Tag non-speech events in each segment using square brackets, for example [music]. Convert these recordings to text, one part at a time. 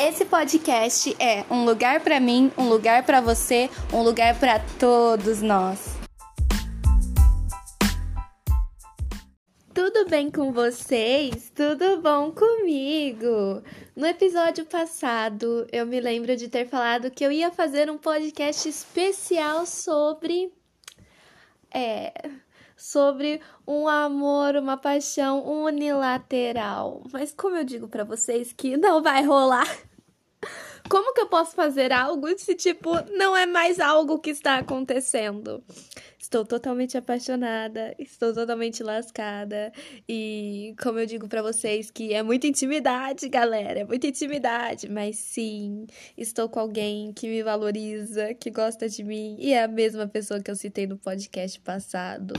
Esse podcast é um lugar para mim, um lugar para você, um lugar para todos nós. Tudo bem com vocês? Tudo bom comigo? No episódio passado, eu me lembro de ter falado que eu ia fazer um podcast especial sobre é sobre um amor, uma paixão unilateral. Mas como eu digo para vocês que não vai rolar. Como que eu posso fazer algo se, tipo, não é mais algo que está acontecendo? Estou totalmente apaixonada, estou totalmente lascada. E como eu digo para vocês, que é muita intimidade, galera, é muita intimidade. Mas sim, estou com alguém que me valoriza, que gosta de mim e é a mesma pessoa que eu citei no podcast passado.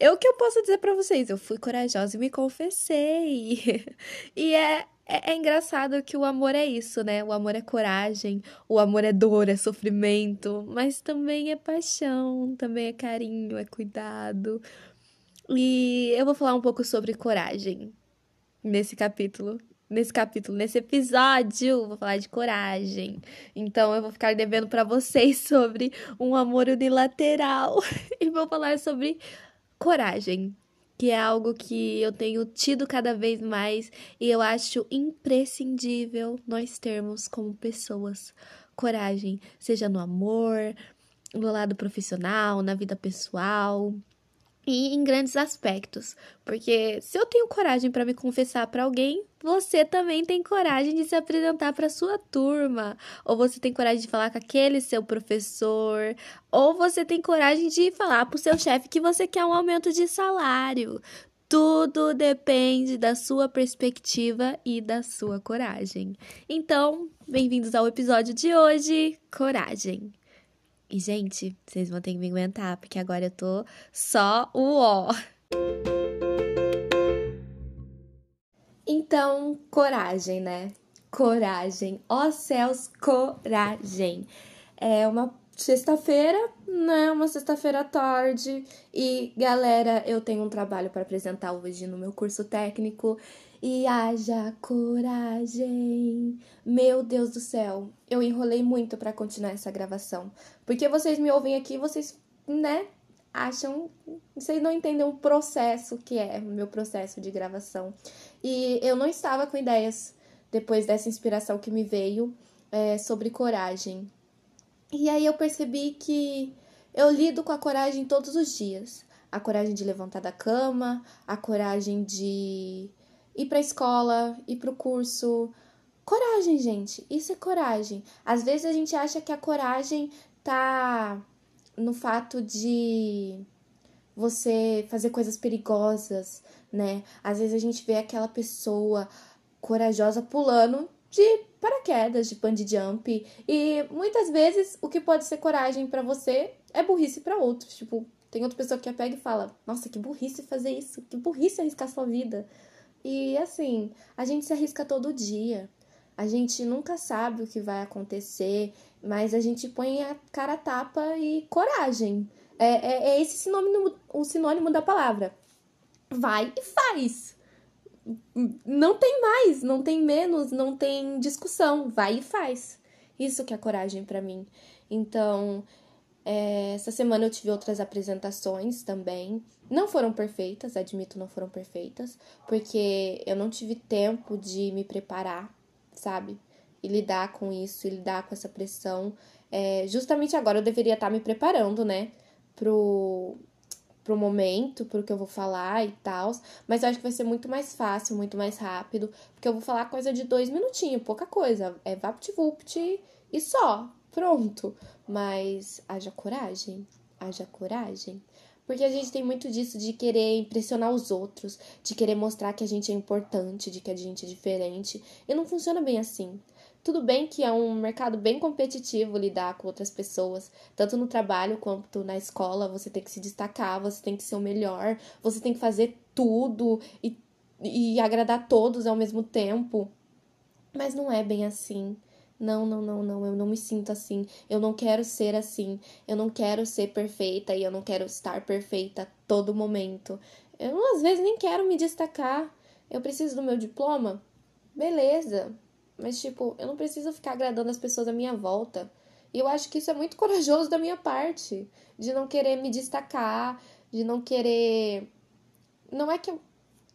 Eu que eu posso dizer para vocês, eu fui corajosa e me confessei. [laughs] e é é, é, engraçado que o amor é isso, né? O amor é coragem, o amor é dor, é sofrimento, mas também é paixão, também é carinho, é cuidado. E eu vou falar um pouco sobre coragem nesse capítulo. Nesse capítulo, nesse episódio, vou falar de coragem. Então eu vou ficar devendo para vocês [laughs] sobre um amor unilateral [laughs] e vou falar sobre coragem que é algo que eu tenho tido cada vez mais e eu acho imprescindível nós termos como pessoas coragem, seja no amor, no lado profissional, na vida pessoal, e em grandes aspectos, porque se eu tenho coragem para me confessar para alguém, você também tem coragem de se apresentar para sua turma, ou você tem coragem de falar com aquele seu professor, ou você tem coragem de falar para o seu chefe que você quer um aumento de salário. Tudo depende da sua perspectiva e da sua coragem. Então, bem-vindos ao episódio de hoje, Coragem. E, gente, vocês vão ter que me aguentar, porque agora eu tô só o ó. Então, coragem, né? Coragem. Ó céus, coragem. É uma sexta-feira, né? Uma sexta-feira tarde. E, galera, eu tenho um trabalho para apresentar hoje no meu curso técnico e haja coragem. Meu Deus do céu, eu enrolei muito para continuar essa gravação, porque vocês me ouvem aqui, vocês, né, acham, vocês não entendem o processo que é o meu processo de gravação. E eu não estava com ideias depois dessa inspiração que me veio é, sobre coragem. E aí eu percebi que eu lido com a coragem todos os dias. A coragem de levantar da cama, a coragem de ir para a escola, ir para o curso. Coragem, gente. Isso é coragem. Às vezes a gente acha que a coragem tá no fato de você fazer coisas perigosas, né? Às vezes a gente vê aquela pessoa corajosa pulando de paraquedas, de bungee jump, e muitas vezes o que pode ser coragem para você é burrice para outros. Tipo, tem outra pessoa que pega e fala: "Nossa, que burrice fazer isso, que burrice arriscar sua vida". E assim, a gente se arrisca todo dia. A gente nunca sabe o que vai acontecer, mas a gente põe a cara a tapa e coragem. É, é, é esse sinônimo, o sinônimo da palavra. Vai e faz. Não tem mais, não tem menos, não tem discussão. Vai e faz. Isso que é coragem para mim. Então, essa semana eu tive outras apresentações também. Não foram perfeitas, admito, não foram perfeitas, porque eu não tive tempo de me preparar, sabe? E lidar com isso, e lidar com essa pressão. É, justamente agora eu deveria estar me preparando, né? Pro, pro momento, pro que eu vou falar e tal. Mas eu acho que vai ser muito mais fácil, muito mais rápido, porque eu vou falar coisa de dois minutinhos, pouca coisa. É vapt-vupt e só, pronto. Mas haja coragem, haja coragem. Porque a gente tem muito disso de querer impressionar os outros, de querer mostrar que a gente é importante, de que a gente é diferente. E não funciona bem assim. Tudo bem que é um mercado bem competitivo lidar com outras pessoas, tanto no trabalho quanto na escola. Você tem que se destacar, você tem que ser o melhor, você tem que fazer tudo e, e agradar todos ao mesmo tempo. Mas não é bem assim. Não, não, não, não, eu não me sinto assim. Eu não quero ser assim. Eu não quero ser perfeita e eu não quero estar perfeita a todo momento. Eu às vezes nem quero me destacar. Eu preciso do meu diploma? Beleza. Mas, tipo, eu não preciso ficar agradando as pessoas à minha volta. E eu acho que isso é muito [laughs] corajoso da minha parte. De não querer me destacar, de não querer. Não é que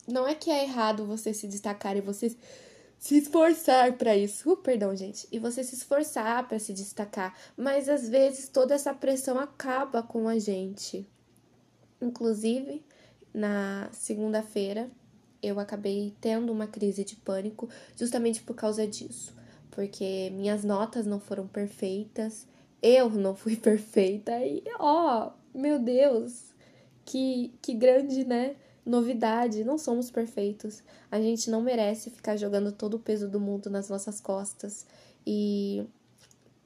não é que é errado você se destacar e você se esforçar para isso. Uh, perdão, gente. E você se esforçar para se destacar, mas às vezes toda essa pressão acaba com a gente. Inclusive, na segunda-feira, eu acabei tendo uma crise de pânico justamente por causa disso, porque minhas notas não foram perfeitas, eu não fui [laughs] perfeita e ó, oh, meu Deus, que que grande, né? Novidade, não somos perfeitos. A gente não merece ficar jogando todo o peso do mundo nas nossas costas. E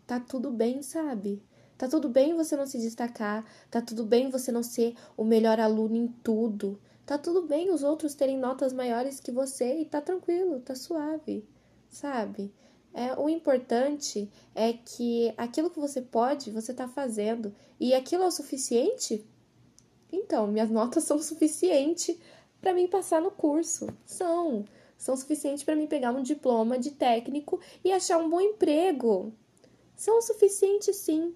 tá tudo bem, sabe? Tá tudo bem você não se destacar, tá tudo bem você não ser o melhor aluno em tudo. Tá tudo bem os outros terem notas maiores que você e tá tranquilo, tá suave, sabe? É, o importante é que aquilo que você pode, você tá fazendo. E aquilo é o suficiente então, minhas notas são suficientes para mim passar no curso. São. São suficientes para mim pegar um diploma de técnico e achar um bom emprego. São o suficiente, sim.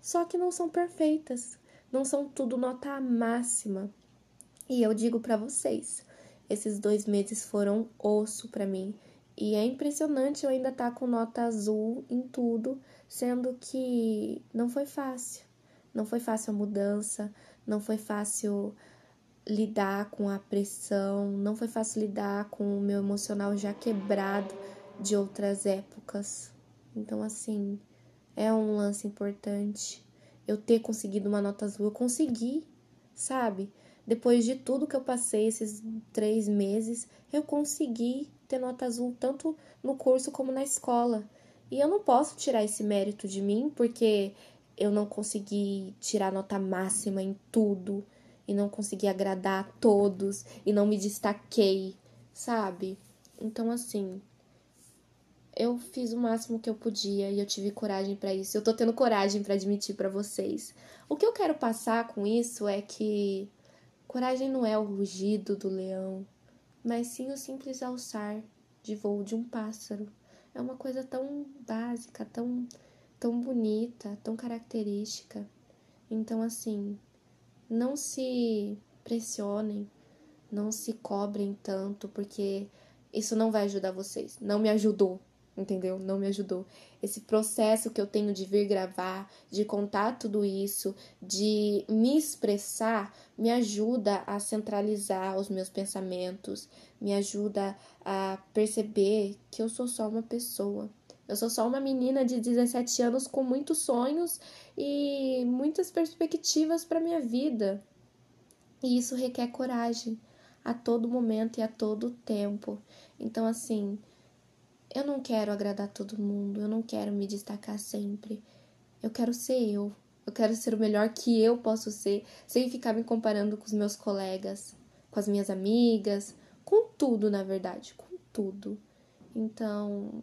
Só que não são perfeitas. Não são tudo nota máxima. E eu digo para vocês, esses dois meses foram osso para mim. E é impressionante eu ainda estar tá com nota azul em tudo, sendo que não foi fácil. Não foi fácil a mudança, não foi fácil lidar com a pressão, não foi fácil lidar com o meu emocional já quebrado de outras épocas. Então, assim, é um lance importante. Eu ter conseguido uma nota azul, eu consegui, sabe? Depois de tudo que eu passei esses três meses, eu consegui ter nota azul tanto no curso como na escola. E eu não posso tirar esse mérito de mim, porque eu não consegui tirar nota máxima em tudo e não consegui agradar a todos e não me destaquei, sabe? Então assim, eu fiz o máximo que eu podia e eu tive coragem para isso. Eu tô tendo coragem para admitir para vocês. O que eu quero passar com isso é que coragem não é o rugido do leão, mas sim o simples alçar de voo de um pássaro. É uma coisa tão básica, tão tão bonita, tão característica. Então, assim, não se pressionem, não se cobrem tanto, porque isso não vai ajudar vocês. Não me ajudou, entendeu? Não me ajudou. Esse processo que eu tenho de vir gravar, de contar tudo isso, de me expressar, me ajuda a centralizar os meus pensamentos, me ajuda a perceber que eu sou só uma pessoa eu sou só uma menina de 17 anos com muitos sonhos e muitas perspectivas para minha vida. E isso requer coragem a todo momento e a todo tempo. Então, assim, eu não quero agradar todo mundo, eu não quero me destacar sempre. Eu quero ser eu. Eu quero ser o melhor que eu posso ser, sem ficar me comparando com os meus colegas, com as minhas amigas, com tudo, na verdade, com tudo. Então,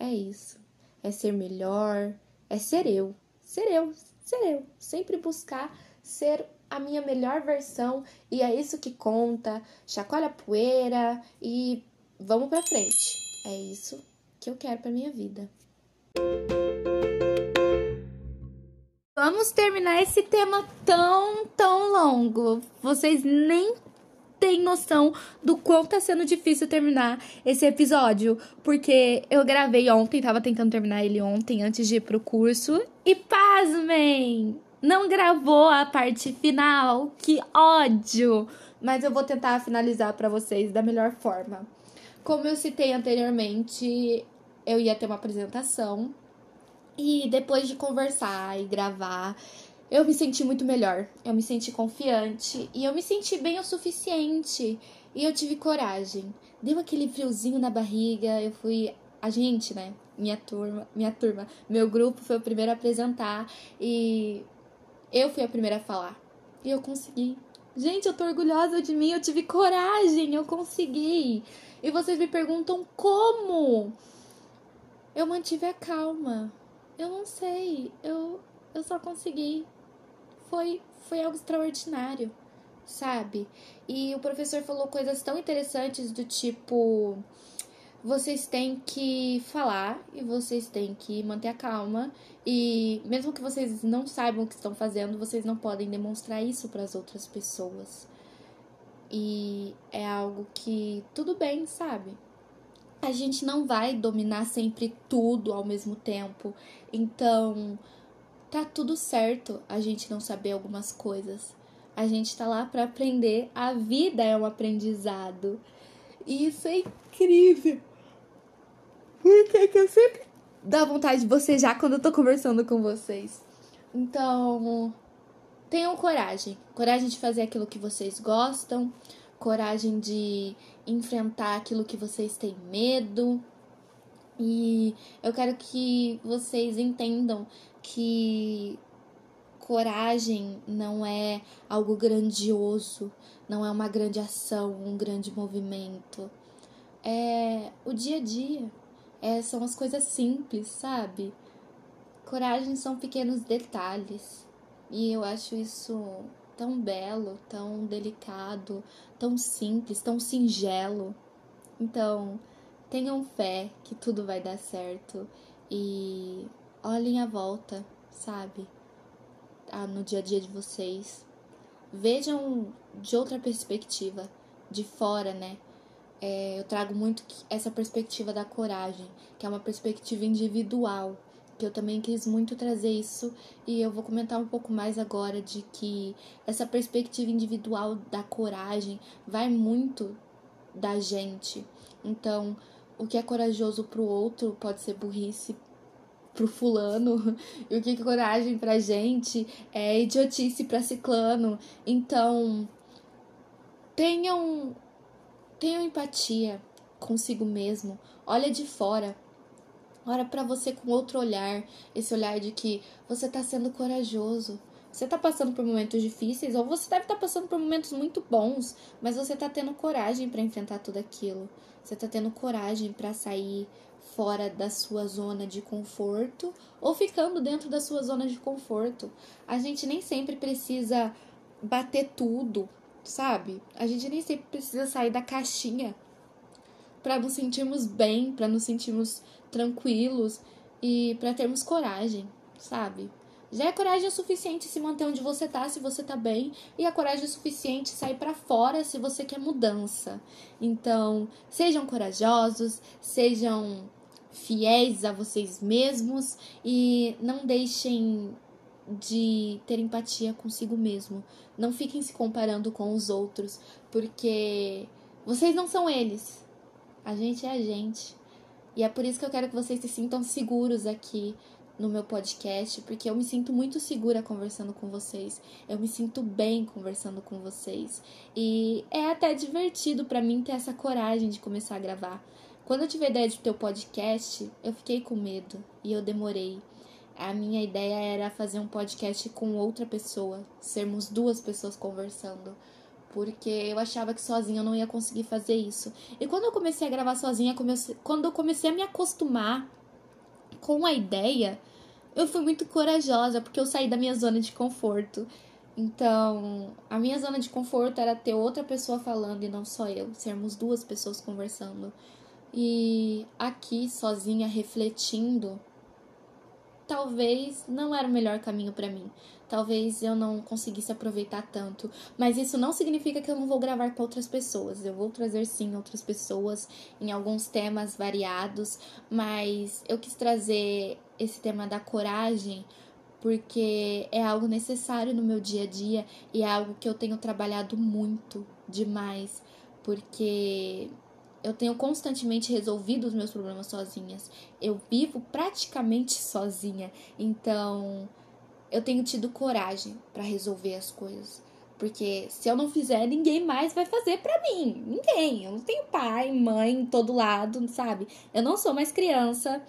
é isso. É ser melhor, é ser eu. Ser eu, ser eu. Sempre buscar ser a minha melhor versão e é isso que conta. Chacoalha a poeira e vamos pra frente. É isso que eu quero pra minha vida. Vamos terminar esse tema tão, tão longo. Vocês nem tem noção do quão tá sendo difícil terminar esse episódio. Porque eu gravei ontem, tava tentando terminar ele ontem antes de ir pro curso. E pasmem! Não gravou a parte final. Que ódio! Mas eu vou tentar finalizar para vocês da melhor forma. Como eu citei anteriormente, eu ia ter uma apresentação. E depois de conversar e gravar, eu me senti muito melhor. Eu me senti confiante e eu me senti bem o suficiente. E eu tive coragem. Deu aquele friozinho na barriga. Eu fui. A gente, né? Minha turma, minha turma, meu grupo foi o primeiro a apresentar e eu fui a primeira a falar. E eu consegui. Gente, eu tô orgulhosa de mim, eu tive coragem, eu consegui. E vocês me perguntam como? Eu mantive a calma. Eu não sei, eu eu só consegui foi, foi algo extraordinário, sabe? E o professor falou coisas tão interessantes do tipo. vocês têm que falar e vocês têm que manter a calma. E mesmo que vocês não saibam o que estão fazendo, vocês não podem demonstrar isso para as outras pessoas. E é algo que tudo bem, sabe? A gente não vai dominar sempre tudo ao mesmo tempo. Então, tá tudo certo a gente não saber algumas coisas. A gente tá lá para aprender. A vida é um aprendizado. E isso é incrível. Porque que eu sempre dá vontade de bocejar quando eu tô conversando com vocês. Então, tenham coragem. Coragem de fazer aquilo que vocês gostam. Coragem de enfrentar aquilo que vocês têm medo. E eu quero que vocês entendam que coragem não é algo grandioso, não é uma grande ação, um grande movimento. É o dia a dia. É, são as coisas simples, sabe? Coragem são pequenos detalhes. E eu acho isso tão belo, tão delicado, tão simples, tão singelo. Então, tenham fé que tudo vai dar certo e olhem a volta, sabe? Ah, no dia a dia de vocês. Vejam de outra perspectiva, de fora, né? É, eu trago muito essa perspectiva da coragem, que é uma perspectiva individual, que eu também quis muito trazer isso e eu vou comentar um pouco mais agora de que essa perspectiva individual da coragem vai muito da gente. Então, o que é corajoso pro outro pode ser burrice pro fulano, [laughs] e o que é coragem pra gente é idiotice pra ciclano. Então, tenham tenham empatia consigo mesmo. Olha de fora. Olha para você com outro olhar, esse olhar de que você tá sendo corajoso. Você tá passando por momentos difíceis ou você deve estar tá passando por momentos muito bons, mas você tá tendo coragem para enfrentar tudo aquilo. Você tá tendo coragem para sair fora da sua zona de conforto ou ficando dentro da sua zona de conforto. A gente nem sempre precisa bater tudo, sabe? A gente nem sempre precisa sair da caixinha para nos sentirmos bem, para nos sentirmos tranquilos e para termos coragem, sabe? Já é coragem o suficiente se manter onde você tá, se você tá bem, e a coragem é suficiente sair para fora se você quer mudança. Então, sejam corajosos, sejam fiéis a vocês mesmos e não deixem de ter empatia consigo mesmo. Não fiquem se comparando com os outros, porque vocês não são eles. A gente é a gente. E é por isso que eu quero que vocês se sintam seguros aqui no meu podcast, porque eu me sinto muito segura conversando com vocês. Eu me sinto bem conversando com vocês. E é até divertido para mim ter essa coragem de começar a gravar. Quando eu tive a ideia de ter o podcast, eu fiquei com medo e eu demorei. A minha ideia era fazer um podcast com outra pessoa, sermos duas pessoas conversando porque eu achava que sozinha eu não ia conseguir fazer isso. E quando eu comecei a gravar sozinha, comecei, quando eu comecei a me acostumar com a ideia, eu fui muito corajosa, porque eu saí da minha zona de conforto. Então, a minha zona de conforto era ter outra pessoa falando e não só eu, sermos duas pessoas conversando. E aqui, sozinha, refletindo, talvez não era o melhor caminho para mim. Talvez eu não conseguisse aproveitar tanto, mas isso não significa que eu não vou gravar com outras pessoas. Eu vou trazer sim outras pessoas em alguns temas variados, mas eu quis trazer esse tema da coragem porque é algo necessário no meu dia a dia e é algo que eu tenho trabalhado muito demais, porque eu tenho constantemente resolvido os meus problemas sozinhas. Eu vivo praticamente sozinha. Então, eu tenho tido coragem para resolver as coisas. Porque se eu não fizer, ninguém mais vai fazer para mim. Ninguém. Eu não tenho pai, mãe todo lado, sabe? Eu não sou mais criança.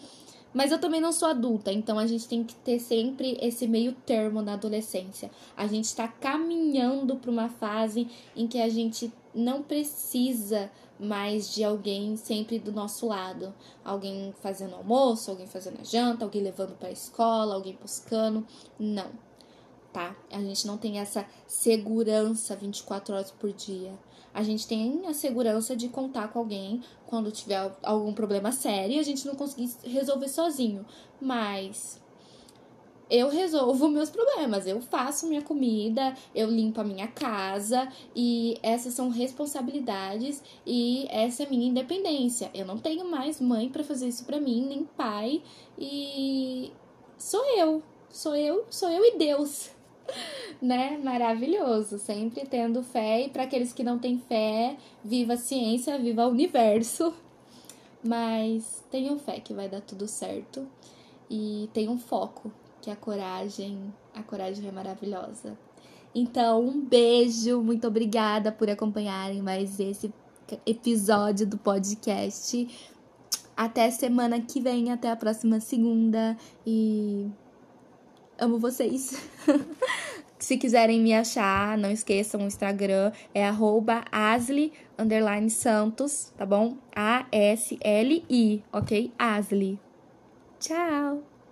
Mas eu também não sou adulta, então a gente tem que ter sempre esse meio termo na adolescência. A gente está caminhando para uma fase em que a gente não precisa mais de alguém sempre do nosso lado. Alguém fazendo almoço, alguém fazendo a janta, alguém levando para a escola, alguém buscando. Não, tá? A gente não tem essa segurança 24 horas por dia. A gente tem a segurança de contar com alguém quando tiver algum problema sério e a gente não conseguir resolver sozinho. Mas eu resolvo [laughs] meus problemas, eu faço minha comida, eu limpo a minha casa e essas são responsabilidades e essa é a minha independência. Eu não tenho mais mãe para fazer isso para mim, nem pai e sou eu, sou eu, sou eu e Deus. [laughs] né? Maravilhoso, sempre tendo fé e para aqueles que não têm fé, viva a ciência, viva o universo. Mas tenham fé que vai dar tudo certo e tenham foco que a coragem, a coragem é maravilhosa. Então, um beijo, muito obrigada por acompanharem mais esse episódio do podcast. Até semana que vem, até a próxima segunda e amo vocês. [laughs] Se quiserem me achar, não esqueçam o Instagram, é arroba asli, santos, tá bom? A-S-L-I, ok? Asli. Tchau!